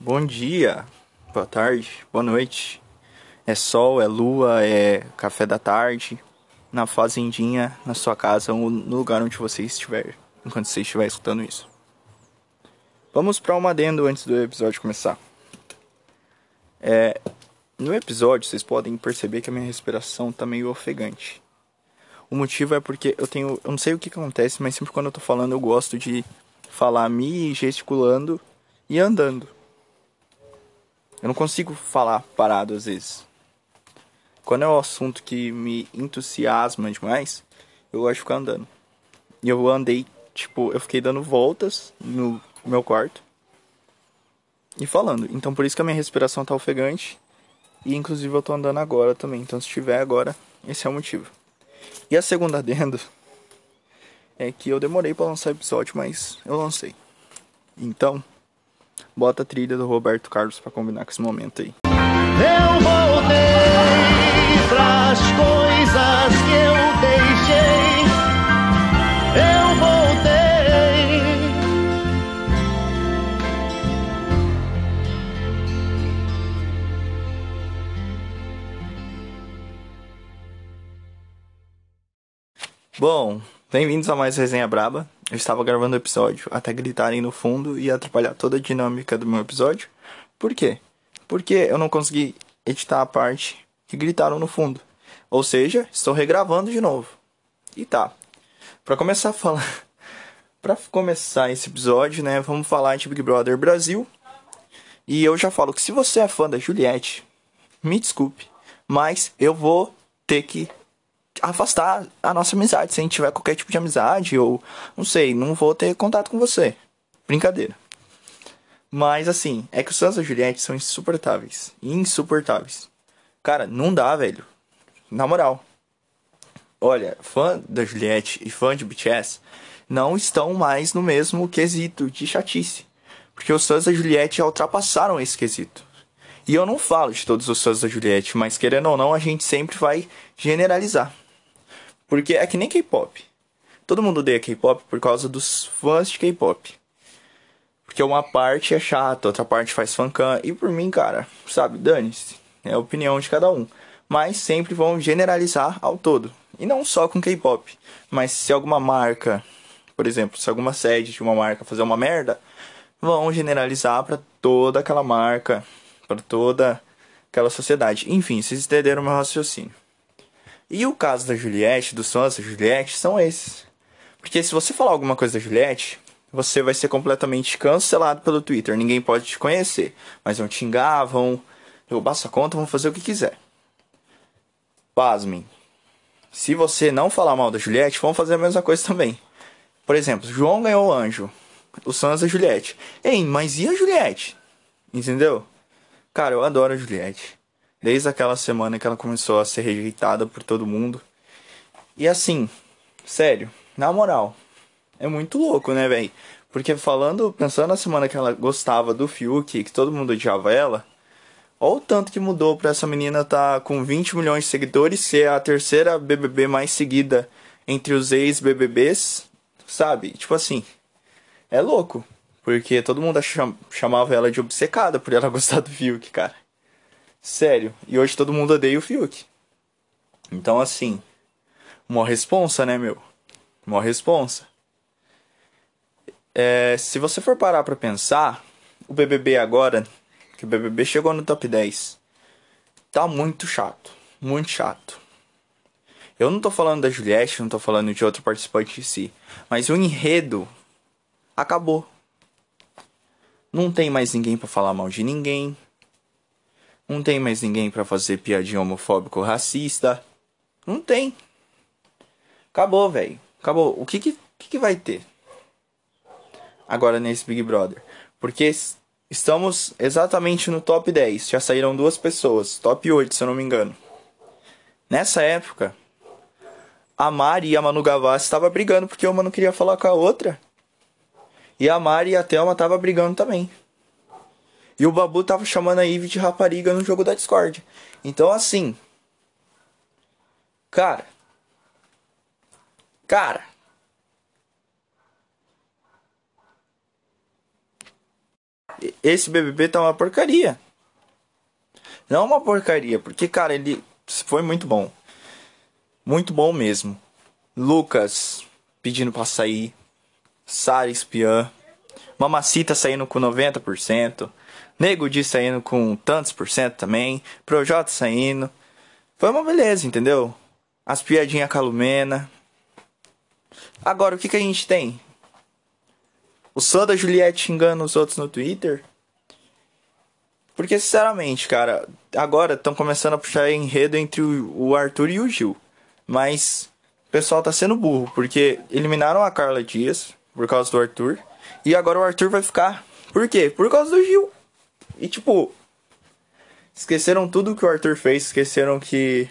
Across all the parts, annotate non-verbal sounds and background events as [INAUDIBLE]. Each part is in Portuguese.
Bom dia, boa tarde, boa noite. É sol, é lua, é café da tarde, na fazendinha, na sua casa ou no lugar onde você estiver, enquanto você estiver escutando isso. Vamos para um adendo antes do episódio começar. É, no episódio vocês podem perceber que a minha respiração tá meio ofegante. O motivo é porque eu tenho, eu não sei o que acontece, mas sempre quando eu tô falando eu gosto de falar me gesticulando e andando. Eu não consigo falar parado às vezes. Quando é um assunto que me entusiasma demais, eu gosto de ficar andando. E eu andei, tipo, eu fiquei dando voltas no meu quarto e falando. Então por isso que a minha respiração tá ofegante. E inclusive eu tô andando agora também. Então se tiver agora, esse é o motivo. E a segunda adendo [LAUGHS] é que eu demorei para lançar o episódio, mas eu lancei. Então, Bota a trilha do Roberto Carlos para combinar com esse momento aí. Eu voltei pras coisas que eu deixei. Eu voltei. Bom, bem-vindos a mais Resenha Braba. Eu estava gravando o episódio até gritarem no fundo e atrapalhar toda a dinâmica do meu episódio. Por quê? Porque eu não consegui editar a parte que gritaram no fundo. Ou seja, estou regravando de novo. E tá. Para começar a falar, [LAUGHS] para começar esse episódio, né, vamos falar de Big Brother Brasil. E eu já falo que se você é fã da Juliette, me desculpe, mas eu vou ter que afastar a nossa amizade. Se a gente tiver qualquer tipo de amizade, ou não sei, não vou ter contato com você. Brincadeira. Mas assim, é que os fãs da Juliette são insuportáveis. Insuportáveis. Cara, não dá, velho. Na moral. Olha, fã da Juliette e fã de BTS não estão mais no mesmo quesito de chatice. Porque os fãs da Juliette já ultrapassaram esse quesito. E eu não falo de todos os fãs da Juliette, mas querendo ou não, a gente sempre vai generalizar. Porque é que nem K-pop. Todo mundo odeia K-pop por causa dos fãs de K-pop. Porque uma parte é chata, outra parte faz fancam. E por mim, cara, sabe, dane-se. É a opinião de cada um. Mas sempre vão generalizar ao todo. E não só com K-pop. Mas se alguma marca, por exemplo, se alguma sede de uma marca fazer uma merda, vão generalizar para toda aquela marca, para toda aquela sociedade. Enfim, vocês entenderam meu raciocínio. E o caso da Juliette, dos fãs da Juliette, são esses. Porque se você falar alguma coisa da Juliette, você vai ser completamente cancelado pelo Twitter. Ninguém pode te conhecer. Mas vão te xingar, vão roubar sua conta, vão fazer o que quiser. Pasmem. Se você não falar mal da Juliette, vão fazer a mesma coisa também. Por exemplo, João ganhou o anjo. Os fãs da Juliette. Ei, mas e a Juliette? Entendeu? Cara, eu adoro a Juliette. Desde aquela semana que ela começou a ser rejeitada por todo mundo. E assim, sério, na moral, é muito louco, né, velho? Porque falando, pensando na semana que ela gostava do Fiuk, que todo mundo odiava ela, olha o tanto que mudou pra essa menina tá com 20 milhões de seguidores, ser a terceira BBB mais seguida entre os ex-BBBs, sabe? Tipo assim, é louco. Porque todo mundo chamava ela de obcecada por ela [LAUGHS] gostar do Fiuk, cara. Sério. E hoje todo mundo odeia o Fiuk. Então, assim, uma responsa, né, meu? Uma responsa. É, se você for parar pra pensar, o BBB agora, que o BBB chegou no top 10, tá muito chato. Muito chato. Eu não tô falando da Juliette, não tô falando de outro participante em si. Mas o enredo acabou. Não tem mais ninguém para falar mal de ninguém. Não tem mais ninguém para fazer piadinha homofóbico racista. Não tem. Acabou, velho. Acabou. O que que, que que vai ter? Agora nesse Big Brother. Porque estamos exatamente no top 10. Já saíram duas pessoas. Top 8, se eu não me engano. Nessa época, a Mari e a Manu Gavassi estavam brigando porque uma não queria falar com a outra. E a Mari e a Thelma estavam brigando também. E o Babu tava chamando a Eve de rapariga no jogo da Discord. Então, assim. Cara. Cara. esse BBB tá uma porcaria. Não uma porcaria, porque, cara, ele foi muito bom. Muito bom mesmo. Lucas pedindo pra sair. Sara espiã. Mamacita saindo com 90%. Nego Di saindo com tantos por cento também. Projota saindo. Foi uma beleza, entendeu? As piadinhas calumena. Agora, o que, que a gente tem? O som da Juliette xingando os outros no Twitter. Porque, sinceramente, cara, agora estão começando a puxar enredo entre o Arthur e o Gil. Mas o pessoal tá sendo burro, porque eliminaram a Carla Dias por causa do Arthur. E agora o Arthur vai ficar. Por quê? Por causa do Gil. E tipo. Esqueceram tudo que o Arthur fez, esqueceram que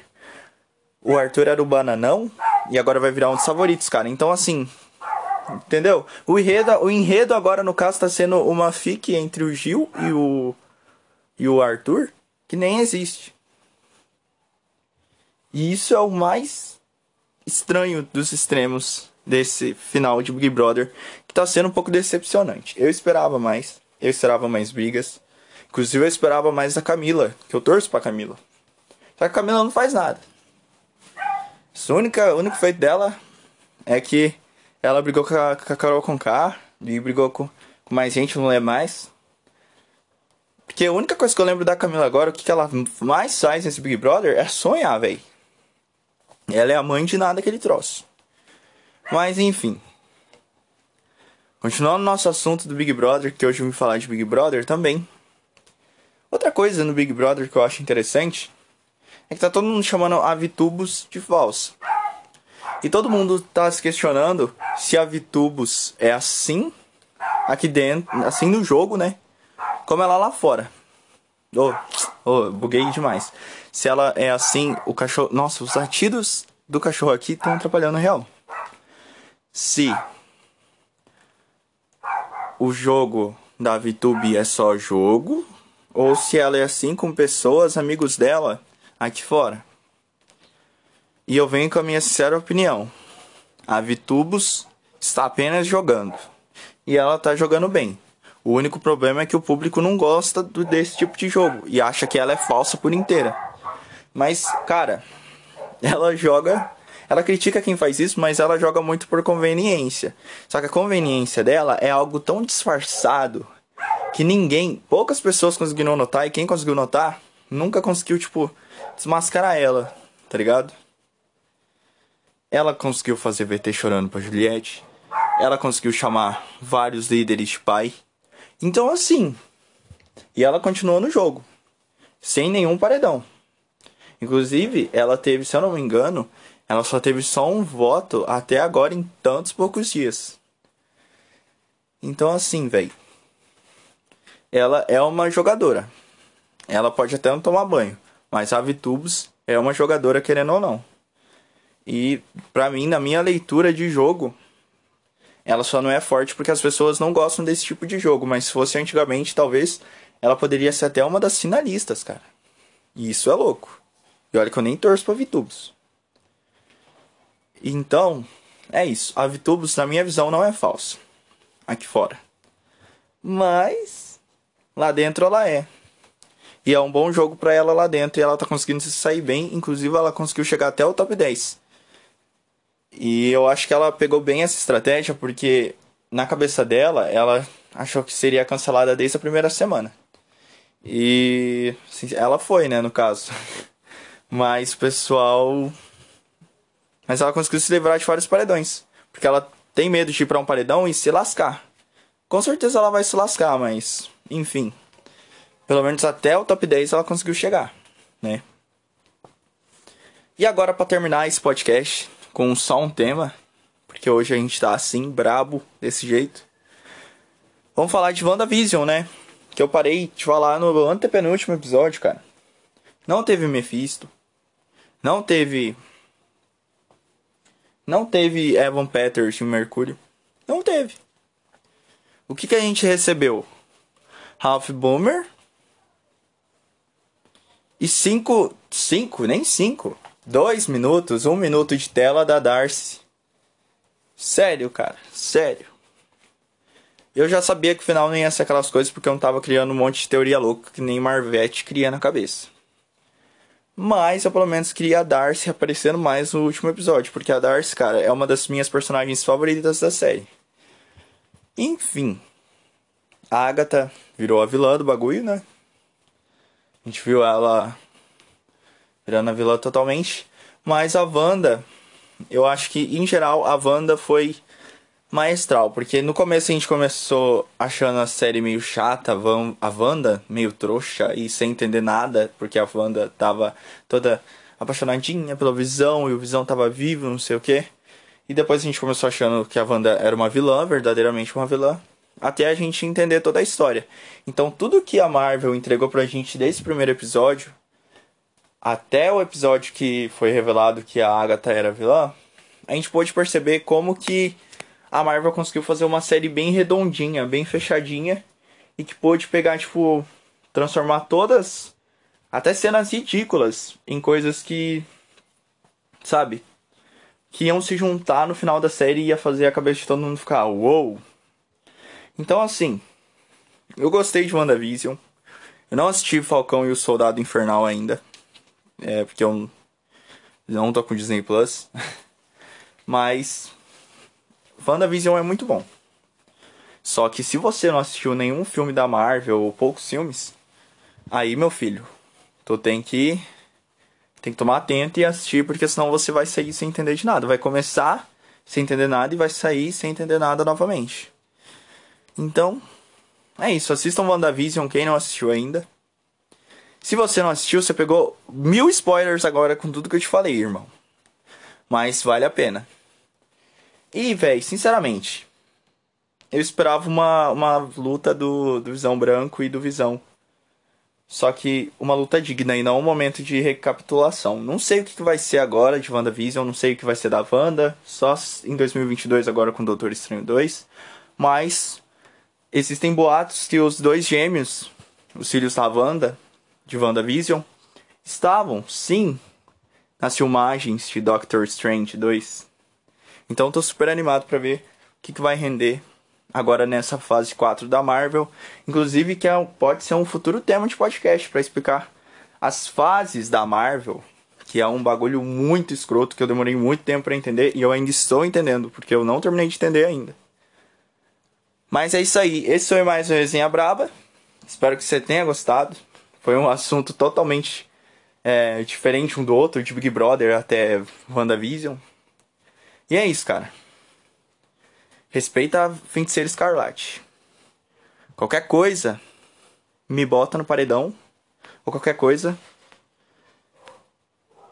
o Arthur era o bananão e agora vai virar um dos favoritos, cara. Então assim, entendeu? O enredo, o enredo agora no caso tá sendo uma fique entre o Gil e o e o Arthur que nem existe. E isso é o mais estranho dos extremos desse final de Big Brother, que tá sendo um pouco decepcionante. Eu esperava mais, eu esperava mais brigas. Inclusive eu esperava mais da Camila, que eu torço pra Camila. Só que a Camila não faz nada. O único feito dela é que ela brigou com a, com a Carol Conká e brigou com, com mais gente, não lembro mais. Porque a única coisa que eu lembro da Camila agora, o que, que ela mais faz nesse Big Brother é sonhar, velho. Ela é a mãe de nada que ele troço. Mas enfim. Continuando nosso assunto do Big Brother, que hoje eu vim falar de Big Brother também. Outra coisa no Big Brother que eu acho interessante é que tá todo mundo chamando a Vitubus de falsa. E todo mundo tá se questionando se a Vitubus é assim aqui dentro, assim no jogo, né? Como ela lá fora. Oh, oh, buguei demais. Se ela é assim, o cachorro. Nossa, os latidos do cachorro aqui estão atrapalhando real. Se o jogo da VTube é só jogo, ou se ela é assim com pessoas, amigos dela, aqui fora. E eu venho com a minha sincera opinião. A Vitubus está apenas jogando. E ela está jogando bem. O único problema é que o público não gosta do, desse tipo de jogo e acha que ela é falsa por inteira. Mas, cara, ela joga. Ela critica quem faz isso, mas ela joga muito por conveniência. Só que a conveniência dela é algo tão disfarçado que ninguém, poucas pessoas conseguiram notar e quem conseguiu notar nunca conseguiu, tipo, desmascarar ela, tá ligado? Ela conseguiu fazer VT chorando pra Juliette. Ela conseguiu chamar vários líderes de pai. Então, assim. E ela continuou no jogo. Sem nenhum paredão. Inclusive, ela teve, se eu não me engano, ela só teve só um voto até agora em tantos poucos dias. Então, assim, velho. Ela é uma jogadora. Ela pode até não tomar banho. Mas a Vitubus é uma jogadora querendo ou não. E pra mim, na minha leitura de jogo, ela só não é forte porque as pessoas não gostam desse tipo de jogo. Mas se fosse antigamente, talvez ela poderia ser até uma das finalistas, cara. E isso é louco. E olha que eu nem torço pra Vitubus. Então, é isso. A Vitubus, na minha visão, não é falsa. Aqui fora. Mas, lá dentro ela é. E é um bom jogo para ela lá dentro. E ela tá conseguindo se sair bem. Inclusive, ela conseguiu chegar até o top 10. E eu acho que ela pegou bem essa estratégia porque na cabeça dela, ela achou que seria cancelada desde a primeira semana. E assim, ela foi, né, no caso. [LAUGHS] Mas pessoal. Mas ela conseguiu se livrar de vários paredões. Porque ela tem medo de ir pra um paredão e se lascar. Com certeza ela vai se lascar, mas. Enfim. Pelo menos até o top 10 ela conseguiu chegar, né? E agora para terminar esse podcast com só um tema, porque hoje a gente tá assim brabo desse jeito. Vamos falar de WandaVision, né? Que eu parei de falar no antepenúltimo episódio, cara. Não teve Mephisto. Não teve não teve Evan Peters e Mercúrio. Não teve. O que, que a gente recebeu? Ralph Boomer e cinco, cinco, nem cinco, dois minutos, um minuto de tela da Darcy. Sério, cara, sério. Eu já sabia que o final não ia ser aquelas coisas porque eu não tava criando um monte de teoria louca que nem Marvete cria na cabeça. Mas eu pelo menos queria a Darcy aparecendo mais no último episódio, porque a Darcy, cara, é uma das minhas personagens favoritas da série. Enfim, a Agatha virou a vilã do bagulho, né? A gente viu ela virando a vilã totalmente. Mas a Wanda, eu acho que em geral a Wanda foi maestral, porque no começo a gente começou achando a série meio chata, a Wanda meio trouxa e sem entender nada, porque a Wanda tava toda apaixonadinha pela Visão e o Visão tava vivo, não sei o que. E depois a gente começou achando que a Wanda era uma vilã, verdadeiramente uma vilã, até a gente entender toda a história. Então tudo que a Marvel entregou pra gente desde o primeiro episódio até o episódio que foi revelado que a Agatha era vilã, a gente pôde perceber como que a Marvel conseguiu fazer uma série bem redondinha, bem fechadinha e que pôde pegar, tipo, transformar todas, até cenas ridículas, em coisas que, sabe, que iam se juntar no final da série e ia fazer a cabeça de todo mundo ficar, uou. Wow. Então, assim, eu gostei de WandaVision. Eu não assisti Falcão e o Soldado Infernal ainda, é porque eu não tô com Disney Plus, [LAUGHS] mas WandaVision é muito bom. Só que se você não assistiu nenhum filme da Marvel ou poucos filmes, aí meu filho, tu tem que tem que tomar atento e assistir, porque senão você vai sair sem entender de nada. Vai começar sem entender nada e vai sair sem entender nada novamente. Então, é isso. Assistam WandaVision, quem não assistiu ainda. Se você não assistiu, você pegou mil spoilers agora com tudo que eu te falei, irmão. Mas vale a pena. E, velho, sinceramente, eu esperava uma, uma luta do, do Visão Branco e do Visão. Só que uma luta digna e não um momento de recapitulação. Não sei o que vai ser agora de WandaVision, não sei o que vai ser da Wanda, só em 2022 agora com Doutor Estranho 2. Mas existem boatos que os dois gêmeos, os filhos da Wanda, de WandaVision, estavam, sim, nas filmagens de Doctor Strange 2. Então tô super animado para ver o que, que vai render agora nessa fase 4 da Marvel. Inclusive que é, pode ser um futuro tema de podcast para explicar as fases da Marvel, que é um bagulho muito escroto que eu demorei muito tempo para entender e eu ainda estou entendendo, porque eu não terminei de entender ainda. Mas é isso aí, esse foi mais um Resenha Braba. Espero que você tenha gostado. Foi um assunto totalmente é, diferente um do outro, de Big Brother até WandaVision. E é isso, cara. Respeita a feiticeira escarlate. Qualquer coisa, me bota no paredão. Ou qualquer coisa.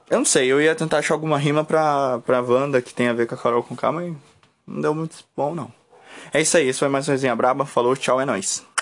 Eu não sei, eu ia tentar achar alguma rima pra, pra Wanda que tem a ver com a Carol com K, mas não deu muito bom, não. É isso aí, esse foi mais um resenha braba. Falou, tchau, é nóis.